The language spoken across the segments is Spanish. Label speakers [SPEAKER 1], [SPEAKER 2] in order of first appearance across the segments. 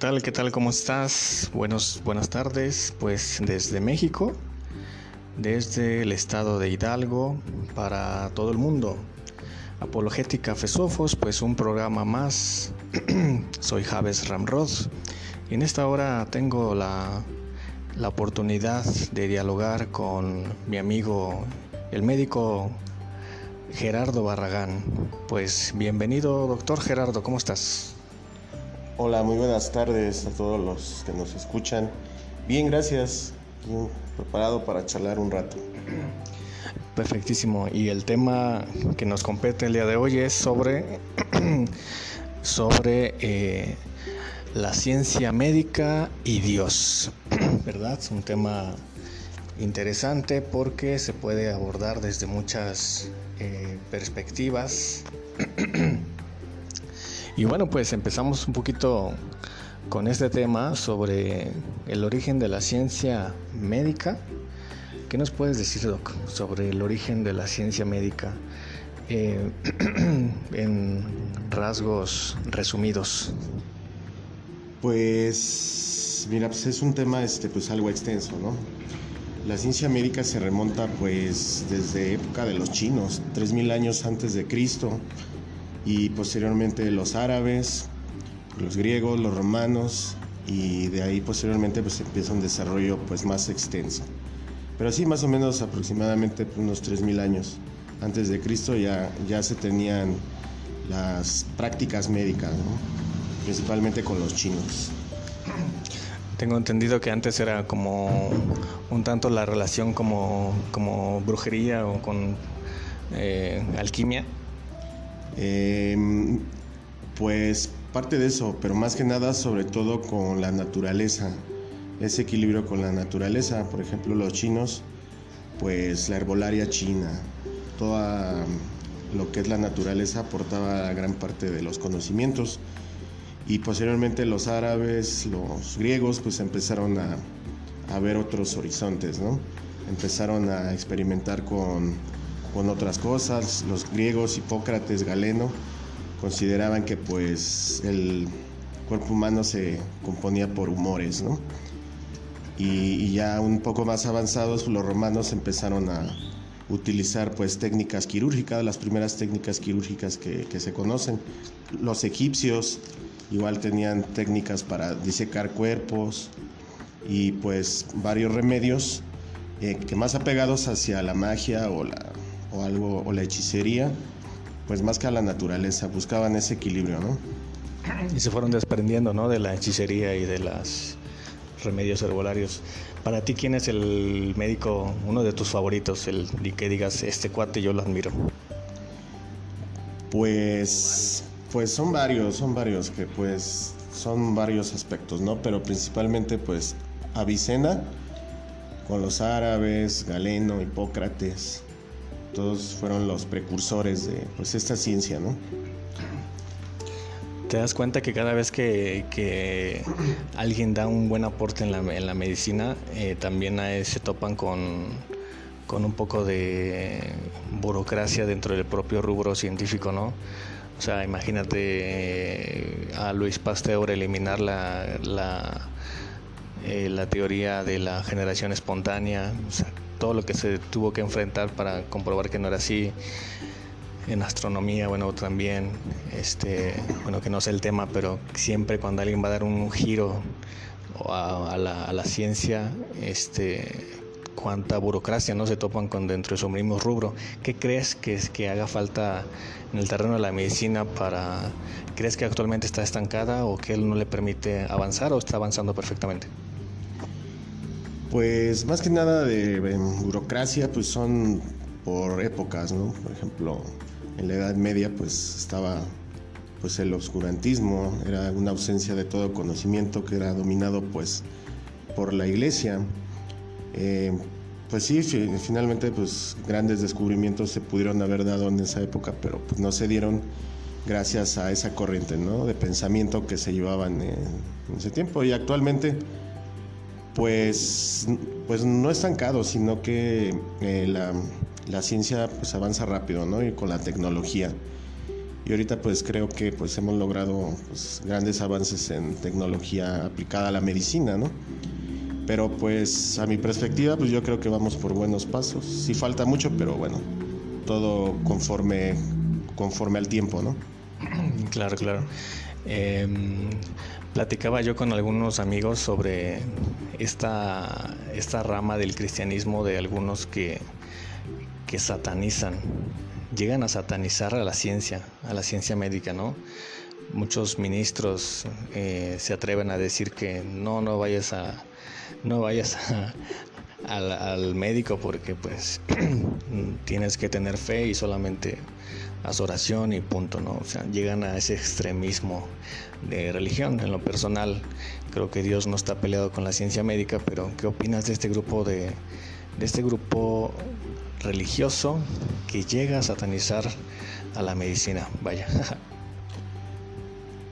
[SPEAKER 1] tal? ¿Qué tal? ¿Cómo estás? Buenos, buenas tardes. Pues desde México, desde el estado de Hidalgo, para todo el mundo. Apologética Fesofos, pues un programa más. Soy Javes Ramrod y en esta hora tengo la, la oportunidad de dialogar con mi amigo, el médico Gerardo Barragán. Pues bienvenido, doctor Gerardo, ¿cómo estás?
[SPEAKER 2] Hola, muy buenas tardes a todos los que nos escuchan. Bien, gracias. Bien preparado para charlar un rato.
[SPEAKER 1] Perfectísimo. Y el tema que nos compete el día de hoy es sobre, sobre eh, la ciencia médica y Dios. ¿Verdad? Es un tema interesante porque se puede abordar desde muchas eh, perspectivas. Y bueno, pues empezamos un poquito con este tema sobre el origen de la ciencia médica. ¿Qué nos puedes decir, Doc, sobre el origen de la ciencia médica eh, en rasgos resumidos?
[SPEAKER 2] Pues, mira, pues es un tema este, pues algo extenso, ¿no? La ciencia médica se remonta pues desde época de los chinos, 3.000 años antes de Cristo y posteriormente los árabes, los griegos, los romanos y de ahí posteriormente pues empieza un desarrollo pues más extenso. Pero sí, más o menos aproximadamente unos 3.000 años antes de Cristo ya, ya se tenían las prácticas médicas, principalmente con los chinos.
[SPEAKER 1] Tengo entendido que antes era como un tanto la relación como, como brujería o con eh, alquimia.
[SPEAKER 2] Em, pues parte de eso, pero más que nada sobre todo con la naturaleza, ese equilibrio con la naturaleza, por ejemplo los chinos, pues la herbolaria china, toda lo que es la naturaleza aportaba gran parte de los conocimientos y posteriormente los árabes, los griegos pues empezaron a, a ver otros horizontes, ¿no? Empezaron a experimentar con con otras cosas. Los griegos, Hipócrates, Galeno, consideraban que pues el cuerpo humano se componía por humores. Y, ya un poco más avanzados, los romanos empezaron a utilizar pues técnicas quirúrgicas, las primeras técnicas quirúrgicas que, se conocen. Los egipcios igual tenían técnicas para disecar cuerpos y pues varios remedios eh, que más apegados hacia la magia o la o algo, o la hechicería, pues más que a la naturaleza, buscaban ese equilibrio, ¿no?
[SPEAKER 1] Y se fueron desprendiendo, ¿no? De la hechicería y de los remedios herbolarios. Para ti, ¿quién es el médico, uno de tus favoritos, el que digas, este cuate yo lo admiro?
[SPEAKER 2] Pues, pues son varios, son varios, que pues son varios aspectos, ¿no? Pero principalmente, pues, Avicena, con los árabes, Galeno, Hipócrates, todos fueron los precursores de pues, esta ciencia, ¿no?
[SPEAKER 1] Te das cuenta que cada vez que, alguien da un buen aporte en la, medicina, eh, también se topan con, un poco de burocracia dentro del propio rubro científico, ¿no? O sea, imagínate eh, a Luis Pasteur eliminar la, la, eh, la teoría de la generación espontánea. O sea, todo lo que se tuvo que enfrentar para comprobar que no era así. En astronomía, bueno, también, este, bueno, que no sé el tema, pero siempre cuando alguien va a dar un giro a, la, ciencia, este, cuánta burocracia no se topan con dentro de su mismo rubro. ¿Qué crees que, es, que haga falta en el terreno de la medicina para... ¿Crees que actualmente está estancada o que él no le permite avanzar o está avanzando perfectamente?
[SPEAKER 2] Pues más que nada de, burocracia, pues son por épocas, ¿no? Por ejemplo, en la Edad Media, pues estaba pues el obscurantismo, era una ausencia de todo conocimiento que era dominado pues por la iglesia. Eh, pues sí, finalmente pues grandes descubrimientos se pudieron haber dado en esa época, pero pues no se dieron gracias a esa corriente ¿no? de pensamiento que se llevaban en ese tiempo. Y actualmente pues, pues no estancado, sino que eh, la, ciencia pues avanza rápido, ¿no? Y con la tecnología. y ahorita pues creo que pues hemos logrado pues, grandes avances en tecnología aplicada a la medicina, ¿no? Pero pues a mi perspectiva pues yo creo que vamos por buenos pasos. Sí falta mucho, pero bueno, todo conforme, conforme al tiempo, ¿no?
[SPEAKER 1] Claro, claro. Em, platicaba yo con algunos amigos sobre esta, esta rama del cristianismo de algunos que, que satanizan llegan a satanizar a la ciencia, a la ciencia médica, ¿no? Muchos ministros eh, se atreven a decir que no, no vayas a, no vayas al, médico porque pues tienes que tener fe y solamente haz oración y punto, ¿no? O sea, llegan a ese extremismo de religión. En lo personal, creo que Dios no está peleado con la ciencia médica, pero ¿qué opinas de este grupo de, de este grupo religioso que llega a satanizar a la medicina. Vaya.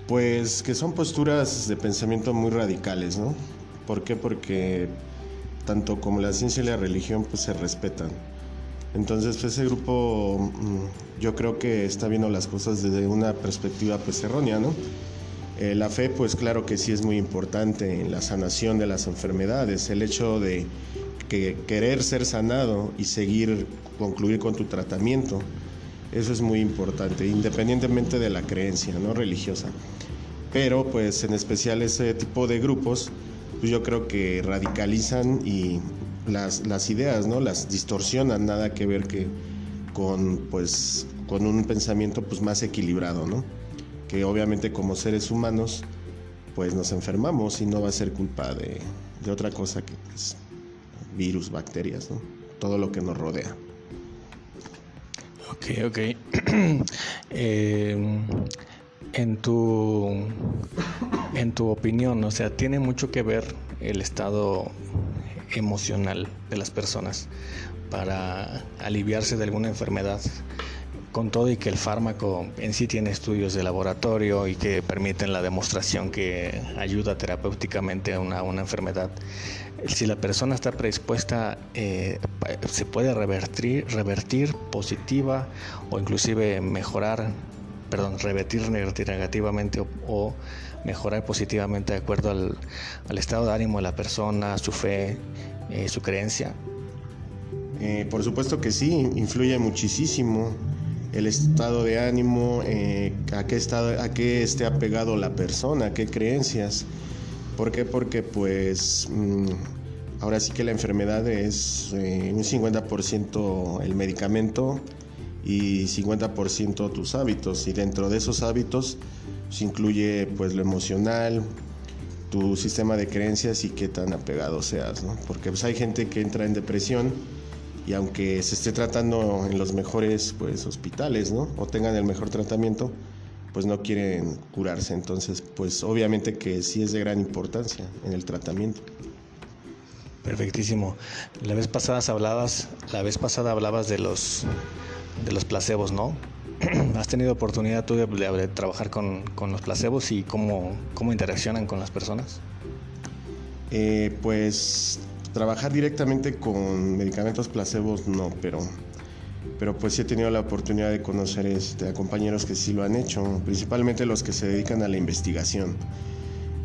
[SPEAKER 2] Pues que son posturas de pensamiento muy radicales, ¿no? ¿Por qué? Porque tanto como la ciencia y la religión pues se respetan. Entonces pues, ese grupo mm, yo creo que está viendo las cosas desde una perspectiva pues errónea, ¿no? Eh, la fe pues claro que sí es muy importante en la sanación de las enfermedades, el hecho de que querer ser sanado y seguir, concluir con tu tratamiento. Eso es muy importante, independientemente de la creencia no religiosa. Pero pues en especial ese tipo de grupos, pues yo creo que radicalizan y las, ideas, ¿no? Las distorsionan, nada que ver que con pues con un pensamiento pues más equilibrado, ¿no? Que obviamente como seres humanos pues nos enfermamos y no va a ser culpa de, de otra cosa que pues, virus, bacterias, todo lo que nos rodea.
[SPEAKER 1] Ok, ok. Em, en, tu, en tu opinión, o sea, tiene mucho que ver el estado emocional de las personas para aliviarse de alguna enfermedad con todo y que el fármaco en sí tiene estudios de laboratorio y que permiten la demostración que ayuda terapéuticamente a una, una enfermedad, si la persona está predispuesta, eh, se puede revertir, revertir positiva o inclusive mejorar, perdón, revertir negativamente o, mejorar positivamente de acuerdo al, estado de ánimo de la persona, su fe, eh, su creencia.
[SPEAKER 2] Eh, por supuesto que sí, influye muchísimo el estado de ánimo, a, qué estado, a qué esté apegado la persona, a qué creencias. ¿Por qué? Porque pues mm, ahora sí que la enfermedad es eh, un 50% el medicamento y 50% tus hábitos y dentro de esos hábitos se incluye pues lo emocional, tu sistema de creencias y qué tan apegado seas, ¿no? Porque pues hay gente que entra en depresión y aunque se esté tratando en los mejores pues hospitales, ¿no? O tengan el mejor tratamiento, pues no quieren curarse. Entonces, pues obviamente que sí es de gran importancia en el tratamiento.
[SPEAKER 1] Perfectísimo. La vez pasada hablabas, la vez pasada hablabas de los de los placebos, ¿no? ¿Has tenido oportunidad tú de, trabajar con, los placebos y cómo, cómo interaccionan con las personas?
[SPEAKER 2] Eh, pues trabajar directamente con medicamentos placebos no, pero pero pues sí he tenido la oportunidad de conocer este, a compañeros que sí lo han hecho, principalmente los que se dedican a la investigación.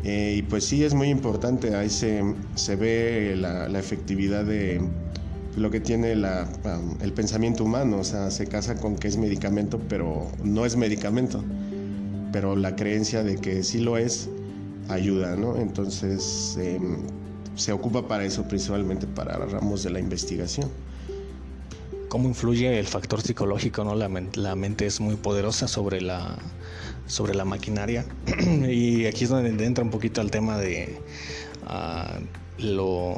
[SPEAKER 2] Eh, y pues sí es muy importante, ahí se, se ve la, efectividad de lo que tiene la, el pensamiento humano, o sea, se casa con que es medicamento, pero no es medicamento, pero la creencia de que sí lo es ayuda, ¿no? Entonces em, se ocupa para eso, principalmente para ramos de la investigación
[SPEAKER 1] cómo influye el factor psicológico, ¿no? La, la mente es muy poderosa sobre la, sobre la maquinaria. y aquí es donde entra un poquito el tema de ah, lo,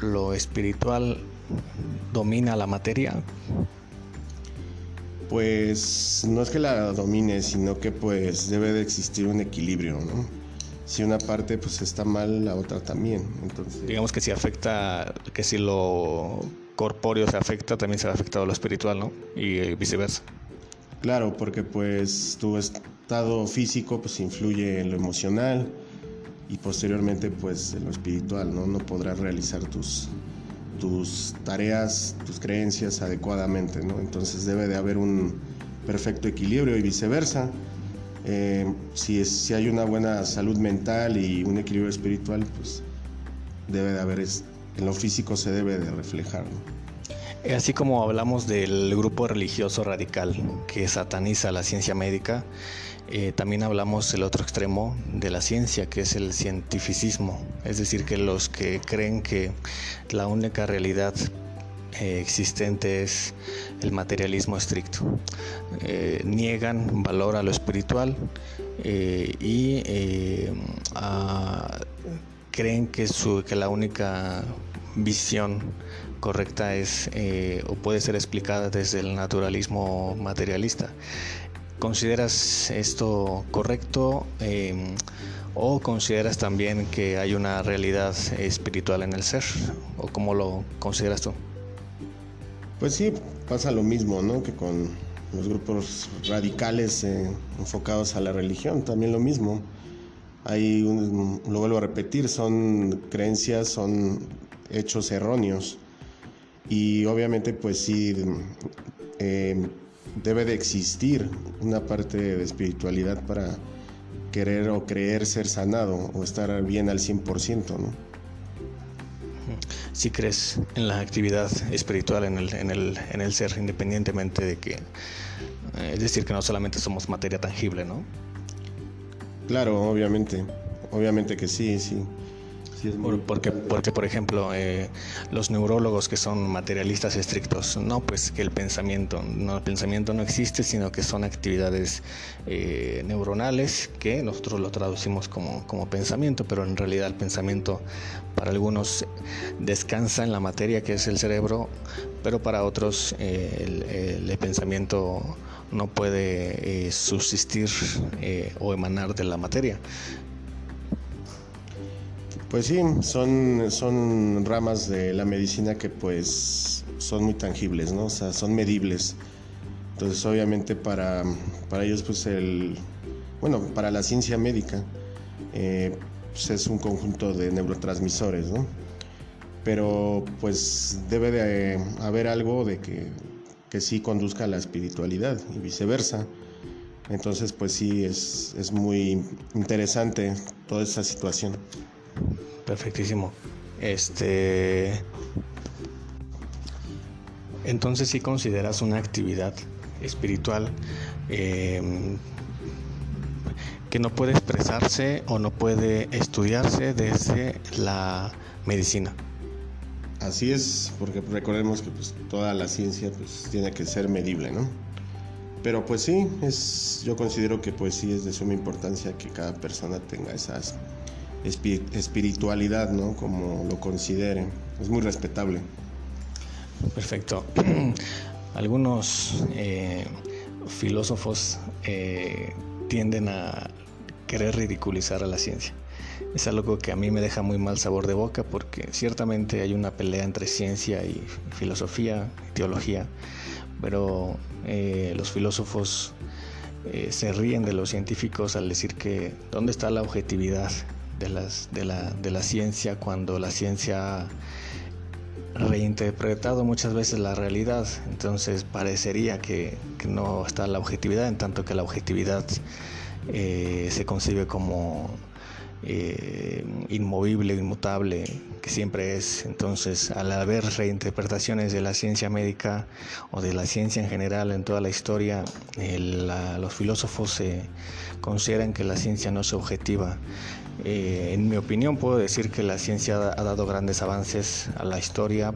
[SPEAKER 1] lo espiritual domina la materia.
[SPEAKER 2] Pues no es que la domine, sino que pues debe de existir un equilibrio, ¿no? Si una parte pues está mal, la otra también. Entonces...
[SPEAKER 1] Digamos que si afecta, que si lo corpóreo se afecta, también se ha afectado lo espiritual, ¿no? Y eh, viceversa.
[SPEAKER 2] Claro, porque pues tu estado físico pues influye en lo emocional y posteriormente pues en lo espiritual, ¿no? No podrás realizar tus, tus tareas, tus creencias adecuadamente, ¿no? Entonces debe de haber un perfecto equilibrio y viceversa. Eh, si, si hay una buena salud mental y un equilibrio espiritual, pues debe de haber, en lo físico se debe de reflejar.
[SPEAKER 1] Eh, así como hablamos del grupo religioso radical que sataniza la ciencia médica, eh, también hablamos del otro extremo de la ciencia, que es el cientificismo, es decir, que los que creen que la única realidad eh, existente es el materialismo estricto. niegan valor a lo espiritual y creen que, su, que la única visión correcta es eh, o puede ser explicada desde el naturalismo materialista. ¿Consideras esto correcto em, o consideras también que hay una realidad espiritual en el ser? ¿O cómo lo consideras tú?
[SPEAKER 2] Pues sí, pasa lo mismo, ¿no? Que con los grupos radicales eh, enfocados a la religión, también lo mismo. Hay un, lo vuelvo a repetir, son creencias, son hechos erróneos y obviamente pues sí eh, debe de existir una parte de espiritualidad para querer o creer ser sanado o estar bien al 100%, ¿no?
[SPEAKER 1] Si crees en la actividad espiritual en el, en el, en el ser, independientemente de que, eh, es decir, que no solamente somos materia tangible, ¿no?
[SPEAKER 2] Claro, obviamente, obviamente que sí, sí
[SPEAKER 1] porque, porque, por ejemplo, eh, los neurólogos que son materialistas estrictos, no, pues que el pensamiento, no, el pensamiento no existe, sino que son actividades eh, neuronales que nosotros lo traducimos como, como pensamiento, pero en realidad el pensamiento para algunos descansa en la materia que es el cerebro, pero para otros eh, el, pensamiento no puede subsistir o emanar de la materia.
[SPEAKER 2] Pues sí, son, son ramas de la medicina que pues son muy tangibles, ¿no? O sea, son medibles. Entonces obviamente para, para ellos pues el, bueno, para la ciencia médica eh, pues es un conjunto de neurotransmisores, ¿no? Pero pues debe de haber algo de que, que sí conduzca a la espiritualidad y viceversa. Entonces pues sí es, es muy interesante toda esa situación.
[SPEAKER 1] Perfectísimo. Este. Entonces, si consideras una actividad espiritual em, que no puede expresarse o no puede estudiarse desde la medicina.
[SPEAKER 2] Así es, porque recordemos que pues, toda la ciencia pues, tiene que ser medible, ¿no? Pero pues sí, es, yo considero que pues sí es de suma importancia que cada persona tenga esas espiritualidad, ¿no? Como lo consideren. Es muy respetable.
[SPEAKER 1] Perfecto. Algunos eh, filósofos eh, tienden a querer ridiculizar a la ciencia. Es algo que a mí me deja muy mal sabor de boca porque ciertamente hay una pelea entre ciencia y filosofía, y teología, pero eh, los filósofos se ríen de los científicos al decir que ¿dónde está la objetividad? De, las, de, la, de la ciencia cuando la ciencia ha reinterpretado muchas veces la realidad. Entonces parecería que, no está la objetividad, en tanto que la objetividad eh, se concibe como eh, inmovible, inmutable, que siempre es. Entonces, al haber reinterpretaciones de la ciencia médica o de la ciencia en general en toda la historia, los filósofos consideran que la ciencia no es objetiva. Eh, en mi opinión puedo decir que la ciencia ha dado grandes avances a la historia.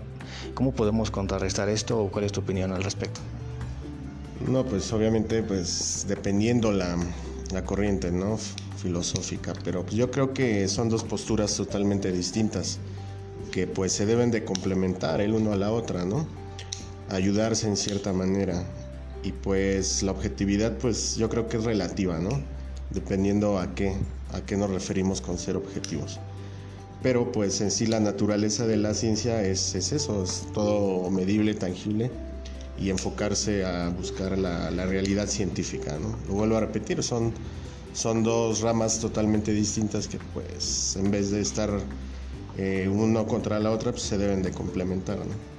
[SPEAKER 1] ¿Cómo podemos contrarrestar esto o cuál es tu opinión al respecto?
[SPEAKER 2] No, pues obviamente pues dependiendo la, la corriente ¿no? filosófica, pero pues, yo creo que son dos posturas totalmente distintas que pues se deben de complementar el uno a la otra, ¿no? Ayudarse en cierta manera y pues la objetividad pues yo creo que es relativa, ¿no? Dependiendo a qué, a qué nos referimos con ser objetivos. Pero pues en sí la naturaleza de la ciencia es, eso, es todo medible, tangible y enfocarse a buscar la, realidad científica. ¿no? Lo vuelvo a repetir, son, son dos ramas totalmente distintas que pues en vez de estar eh, uno contra la otra pues se deben de complementar. ¿no?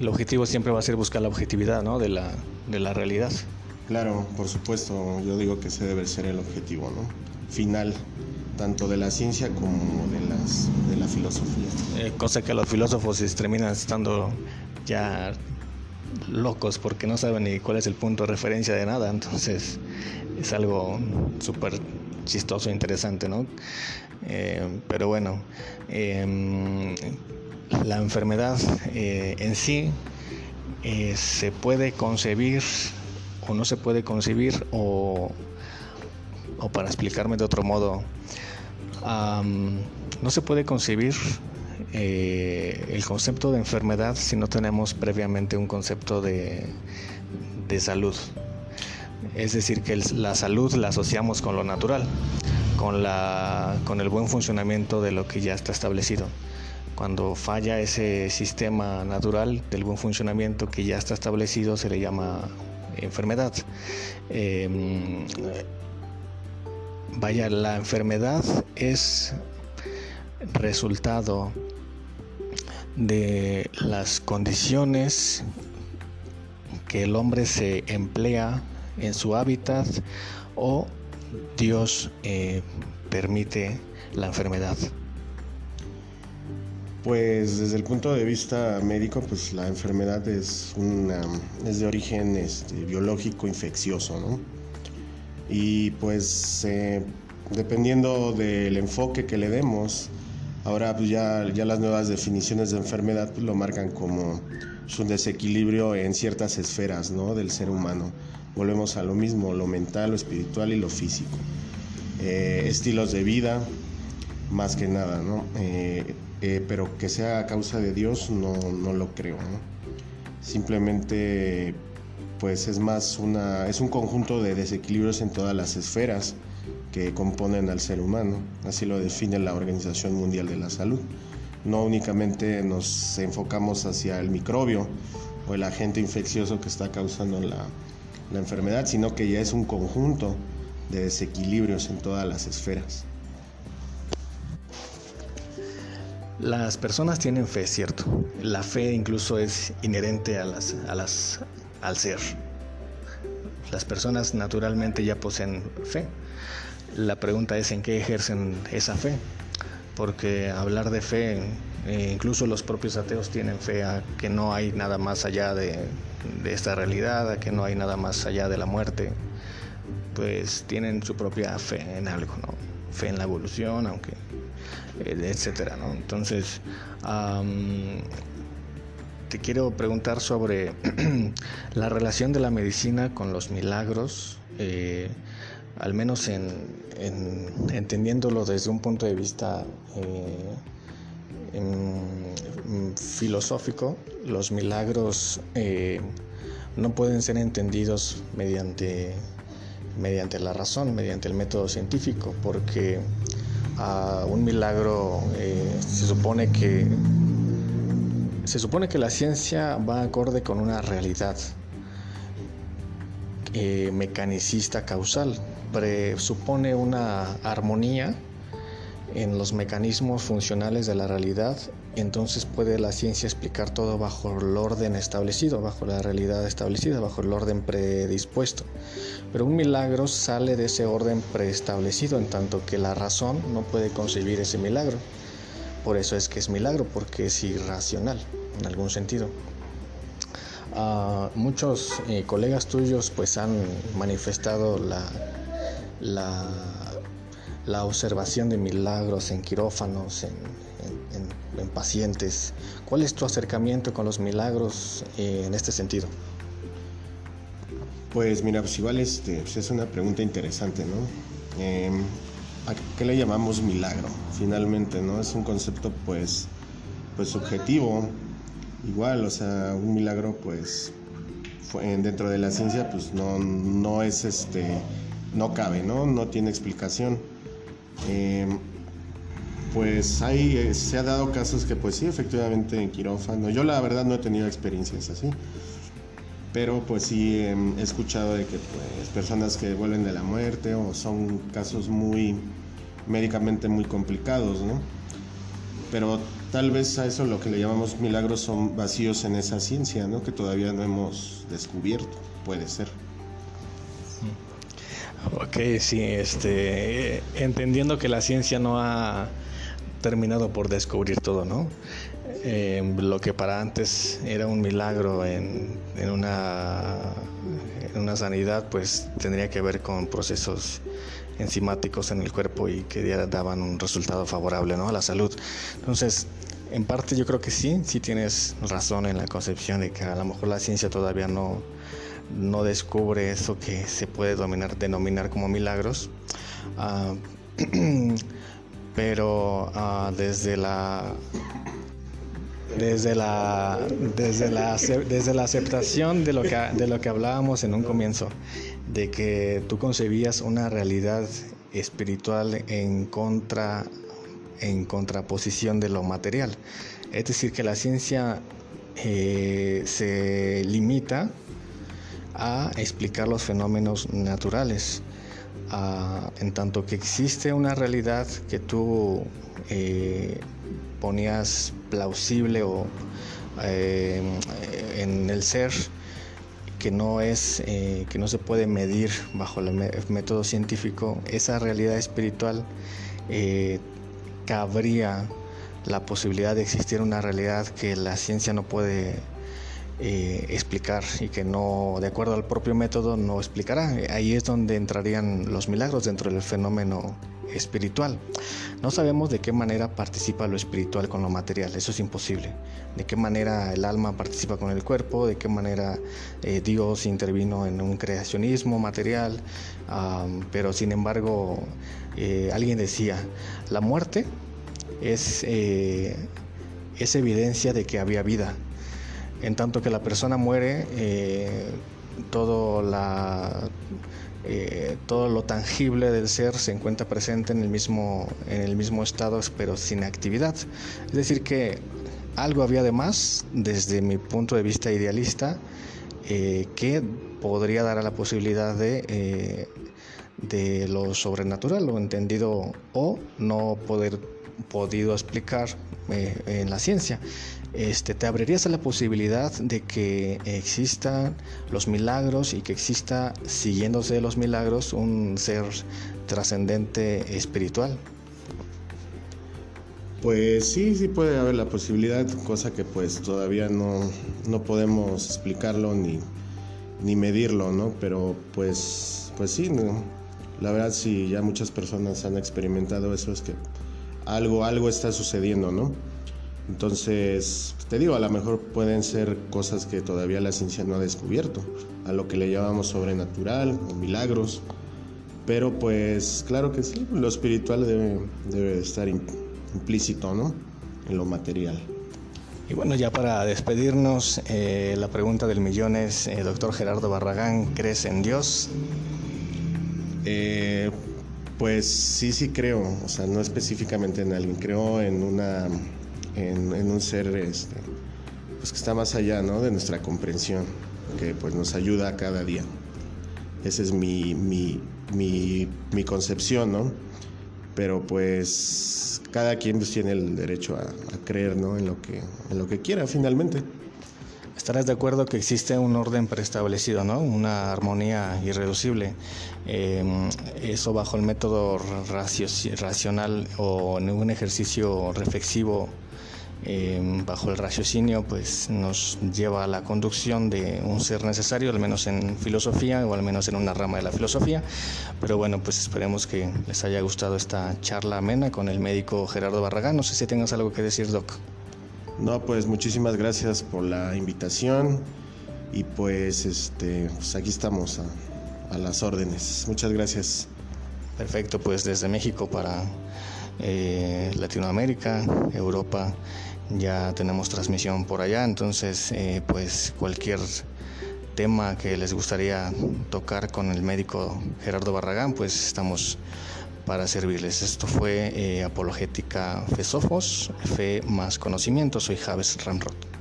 [SPEAKER 1] el objetivo siempre va a ser buscar la objetividad ¿no? de, la, de la realidad.
[SPEAKER 2] Claro, por supuesto, yo digo que ese debe ser el objetivo ¿no? final, tanto de la ciencia como de, las, de la filosofía.
[SPEAKER 1] Eh, cosa que los filósofos terminan estando ya locos porque no saben ni cuál es el punto de referencia de nada, entonces es algo súper chistoso e interesante, ¿no? Eh, pero bueno, em, la enfermedad eh, en sí se puede concebir o no se puede concebir o, o para explicarme de otro modo, no se puede concebir el concepto de enfermedad si no tenemos previamente un concepto de, de salud. Es decir, que la salud la asociamos con lo natural, con, la, con el buen funcionamiento de lo que ya está establecido. Cuando falla ese sistema natural del buen funcionamiento que ya está establecido se le llama enfermedad. Em, vaya, la enfermedad es resultado de las condiciones que el hombre se emplea en su hábitat o Dios eh, permite la enfermedad?
[SPEAKER 2] Pues desde el punto de vista médico, pues la enfermedad es, una, es de origen este, biológico infeccioso, ¿no? Y pues eh, dependiendo del enfoque que le demos, ahora pues ya, ya las nuevas definiciones de enfermedad pues, lo marcan como un desequilibrio en ciertas esferas ¿no? del ser humano volvemos a lo mismo, lo mental, lo espiritual y lo físico. Eh, estilos de vida, más que nada, ¿no? Eh, eh, pero que sea a causa de Dios, no, no lo creo, Simplemente, pues es más una, es un conjunto de desequilibrios en todas las esferas que componen al ser humano. Así lo define la Organización Mundial de la Salud. No únicamente nos enfocamos hacia el microbio o el agente infeccioso que está causando la, la enfermedad, sino que ya es un conjunto de desequilibrios en todas las esferas.
[SPEAKER 1] Las personas tienen fe, ¿cierto? La fe incluso es inherente a a al ser. Las personas naturalmente ya poseen fe. La pregunta es en qué ejercen esa fe. Porque hablar de fe, eh, incluso los propios ateos tienen fe a que no hay nada más allá de, de esta realidad, que no hay nada más allá de la muerte, pues tienen su propia fe en algo, ¿no? Fe en la evolución, aunque, eh, etcétera, ¿no? Entonces, te quiero preguntar sobre la relación de la medicina con los milagros, eh, al menos en, entendiéndolo desde un punto de vista eh, filosófico, los milagros no pueden ser entendidos mediante, mediante la razón, mediante el método científico, porque a un milagro eh, se supone que se supone que la ciencia va acorde con una realidad eh, mecanicista causal, presupone una armonía en los mecanismos funcionales de la realidad, entonces puede la ciencia explicar todo bajo el orden establecido, bajo la realidad establecida, bajo el orden predispuesto. Pero un milagro sale de ese orden preestablecido, en tanto que la razón no puede concebir ese milagro. Por eso es que es milagro, porque es irracional en algún sentido. Ah, muchos eh, colegas tuyos pues han manifestado la, la la observación de milagros en quirófanos, en, pacientes. ¿Cuál es tu acercamiento con los milagros eh, en este sentido?
[SPEAKER 2] Pues mira, pues igual este, pues es una pregunta interesante, ¿no? Em, ¿A qué le llamamos milagro? Finalmente, ¿no? Es un concepto pues, pues subjetivo. Igual, o sea, un milagro pues dentro de la ciencia pues no, no es este, no cabe, ¿no? No tiene explicación. Em, pues ahí eh, se ha dado casos que pues sí, efectivamente en quirófano. Yo la verdad no he tenido experiencias así. Pero pues sí em, he escuchado de que pues personas que vuelven de la muerte o son casos muy médicamente muy complicados, ¿no? Pero tal vez a eso lo que le llamamos milagros son vacíos en esa ciencia, ¿no? Que todavía no hemos descubierto, puede ser.
[SPEAKER 1] Ok, sí, este, entendiendo que la ciencia no ha terminado por descubrir todo, ¿no? Eh, lo que para antes era un milagro en, en, una, en una sanidad, pues tendría que ver con procesos enzimáticos en el cuerpo y que daban un resultado favorable ¿no? a la salud. Entonces, en parte yo creo que sí, sí tienes razón en la concepción de que a lo mejor la ciencia todavía no, no descubre eso que se puede dominar, denominar como milagros. Ah, pero ah, desde la desde la desde la desde la aceptación de lo que de lo que hablábamos en un comienzo de que tú concebías una realidad espiritual en contra en contraposición de lo material es decir que la ciencia eh, se limita a explicar los fenómenos naturales en tanto que existe una realidad que tú eh, ponías plausible o eh, en el ser que no es eh, que no se puede medir bajo el método científico esa realidad espiritual cabría la posibilidad de existir una realidad que la ciencia no puede eh, explicar y que no, de acuerdo al propio método, no explicará. Ahí es donde entrarían los milagros dentro del fenómeno espiritual. No sabemos de qué manera participa lo espiritual con lo material, eso es imposible. De qué manera el alma participa con el cuerpo, de qué manera eh, Dios intervino en un creacionismo material, pero sin embargo eh, alguien decía, la muerte es, es evidencia de que había vida en tanto que la persona muere, eh, eh, todo lo tangible del ser se encuentra presente en el, mismo, estado, pero sin actividad. Es decir, que algo había de más, desde mi punto de vista idealista, eh, que podría dar a la posibilidad de, de lo sobrenatural, lo entendido o no poder podido explicar en la ciencia este, te abrirías a la posibilidad de que existan los milagros y que exista, siguiéndose los milagros, un ser trascendente espiritual.
[SPEAKER 2] Pues sí, sí puede haber la posibilidad, cosa que pues todavía no, no podemos explicarlo ni, ni medirlo, ¿no? Pero pues, pues sí, ¿no? la verdad si ya muchas personas han experimentado eso es que algo, algo está sucediendo, ¿no? Entonces, te digo, a lo mejor pueden ser cosas que todavía la ciencia no ha descubierto, a lo que le llamamos sobrenatural o milagros. Pero pues claro que sí, lo espiritual debe, estar implícito, ¿no? En lo material.
[SPEAKER 1] Y bueno, ya para despedirnos, eh, la pregunta del millón es, eh, doctor Gerardo Barragán, ¿crees en Dios?
[SPEAKER 2] Eh, pues sí, sí creo, o sea, no específicamente en alguien, creo en una en, un ser este, pues que está más allá ¿no? de nuestra comprensión, que pues nos ayuda cada día. Esa es mi, mi, mi, mi concepción, ¿no? Pero pues cada quien pues, tiene el derecho a, creer ¿no? en, lo que, en lo que quiera finalmente.
[SPEAKER 1] Estarás de acuerdo que existe un orden preestablecido, ¿no? una armonía irreducible. Em, eso bajo el método racional o en un ejercicio reflexivo Em, bajo el raciocinio pues nos lleva a la conducción de un ser necesario, al menos en filosofía o al menos en una rama de la filosofía. Pero bueno, pues esperemos que les haya gustado esta charla amena con el médico Gerardo Barragán. No sé si tengas algo que decir, Doc.
[SPEAKER 2] No, pues muchísimas gracias por la invitación y pues, este, pues aquí estamos a, a las órdenes. Muchas gracias.
[SPEAKER 1] Perfecto, pues desde México para eh, Latinoamérica, Europa, ya tenemos transmisión por allá, entonces eh, pues cualquier tema que les gustaría tocar con el médico Gerardo Barragán, pues estamos para servirles. Esto fue eh, Apologética Fesofos, Fe más Conocimiento. Soy Javes Ramrod.